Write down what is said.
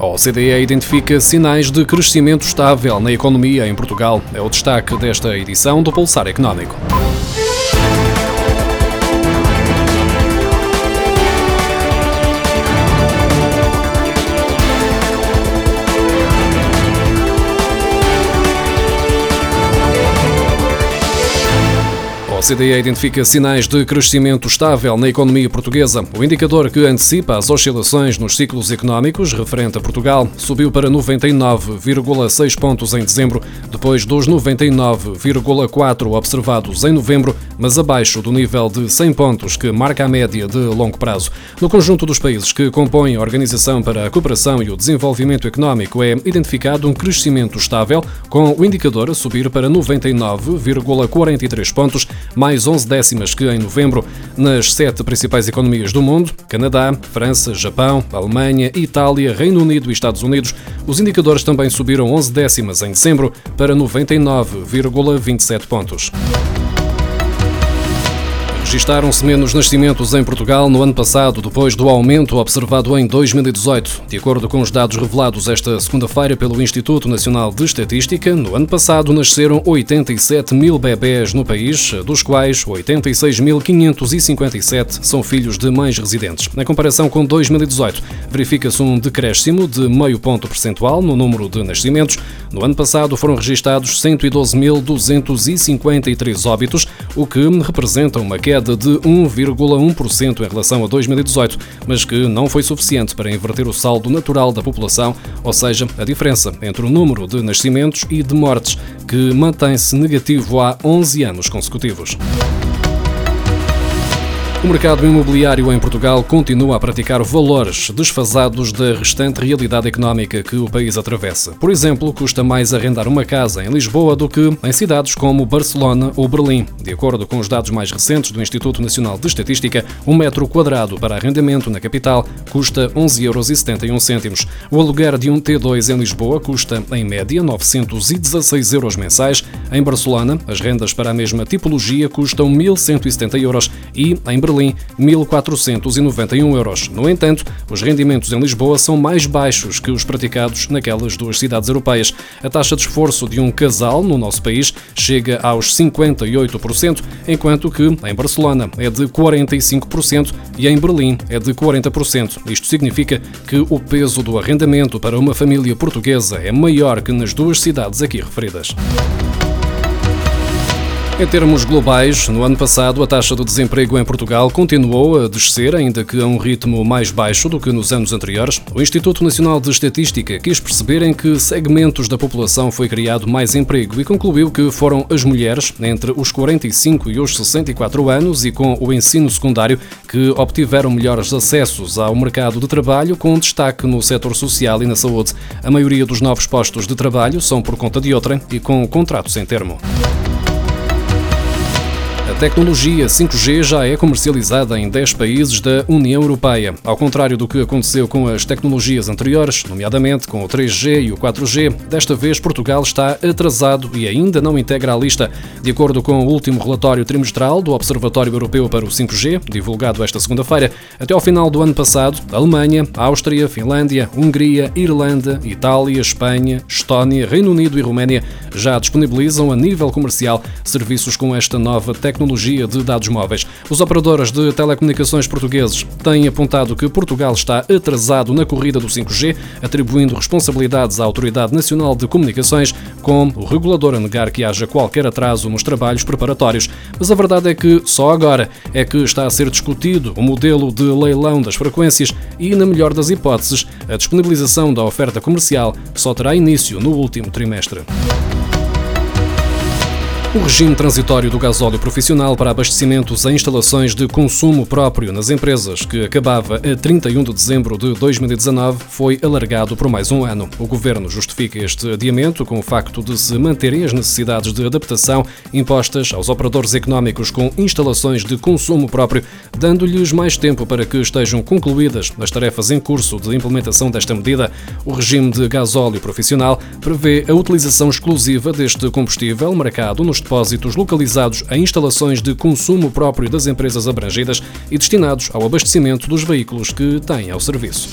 A OCDE identifica sinais de crescimento estável na economia em Portugal. É o destaque desta edição do Pulsar Económico. A OCDE identifica sinais de crescimento estável na economia portuguesa. O indicador que antecipa as oscilações nos ciclos económicos referente a Portugal subiu para 99,6 pontos em dezembro, depois dos 99,4 observados em novembro, mas abaixo do nível de 100 pontos que marca a média de longo prazo. No conjunto dos países que compõem a Organização para a Cooperação e o Desenvolvimento Económico é identificado um crescimento estável, com o indicador a subir para 99,43 pontos mais 11 décimas que em novembro, nas sete principais economias do mundo Canadá, França, Japão, Alemanha, Itália, Reino Unido e Estados Unidos. Os indicadores também subiram 11 décimas em dezembro para 99,27 pontos. Registaram-se menos nascimentos em Portugal no ano passado, depois do aumento observado em 2018. De acordo com os dados revelados esta segunda-feira pelo Instituto Nacional de Estatística, no ano passado nasceram 87 mil bebés no país, dos quais 86.557 são filhos de mães residentes. Na comparação com 2018, verifica-se um decréscimo de meio ponto percentual no número de nascimentos. No ano passado foram registados 112.253 óbitos, o que representa uma queda queda de 1,1% em relação a 2018, mas que não foi suficiente para inverter o saldo natural da população, ou seja, a diferença entre o número de nascimentos e de mortes, que mantém-se negativo há 11 anos consecutivos. O mercado imobiliário em Portugal continua a praticar valores desfasados da restante realidade económica que o país atravessa. Por exemplo, custa mais arrendar uma casa em Lisboa do que em cidades como Barcelona ou Berlim. De acordo com os dados mais recentes do Instituto Nacional de Estatística, um metro quadrado para arrendamento na capital custa 11,71 euros. O aluguer de um T2 em Lisboa custa, em média, 916 euros mensais. Em Barcelona, as rendas para a mesma tipologia custam 1.170 euros e, em Berlim, 1.491 euros. No entanto, os rendimentos em Lisboa são mais baixos que os praticados naquelas duas cidades europeias. A taxa de esforço de um casal no nosso país chega aos 58%, enquanto que em Barcelona é de 45% e em Berlim é de 40%. Isto significa que o peso do arrendamento para uma família portuguesa é maior que nas duas cidades aqui referidas. Em termos globais, no ano passado a taxa de desemprego em Portugal continuou a descer, ainda que a um ritmo mais baixo do que nos anos anteriores. O Instituto Nacional de Estatística quis perceber em que segmentos da população foi criado mais emprego e concluiu que foram as mulheres entre os 45 e os 64 anos e com o ensino secundário que obtiveram melhores acessos ao mercado de trabalho, com destaque no setor social e na saúde. A maioria dos novos postos de trabalho são por conta de outra e com contratos sem termo tecnologia 5G já é comercializada em 10 países da União Europeia. Ao contrário do que aconteceu com as tecnologias anteriores, nomeadamente com o 3G e o 4G, desta vez Portugal está atrasado e ainda não integra a lista. De acordo com o último relatório trimestral do Observatório Europeu para o 5G, divulgado esta segunda-feira, até ao final do ano passado, Alemanha, Áustria, Finlândia, Hungria, Irlanda, Itália, Espanha, Estónia, Reino Unido e Roménia já disponibilizam a nível comercial serviços com esta nova tecnologia tecnologia de dados móveis. Os operadores de telecomunicações portugueses têm apontado que Portugal está atrasado na corrida do 5G, atribuindo responsabilidades à Autoridade Nacional de Comunicações, com o regulador a negar que haja qualquer atraso nos trabalhos preparatórios. Mas a verdade é que só agora é que está a ser discutido o modelo de leilão das frequências e, na melhor das hipóteses, a disponibilização da oferta comercial só terá início no último trimestre. O regime transitório do gasóleo profissional para abastecimentos em instalações de consumo próprio nas empresas, que acabava a 31 de dezembro de 2019, foi alargado por mais um ano. O governo justifica este adiamento com o facto de se manterem as necessidades de adaptação impostas aos operadores económicos com instalações de consumo próprio, dando-lhes mais tempo para que estejam concluídas as tarefas em curso de implementação desta medida. O regime de gasóleo profissional prevê a utilização exclusiva deste combustível marcado nos depósitos localizados em instalações de consumo próprio das empresas abrangidas e destinados ao abastecimento dos veículos que têm ao serviço.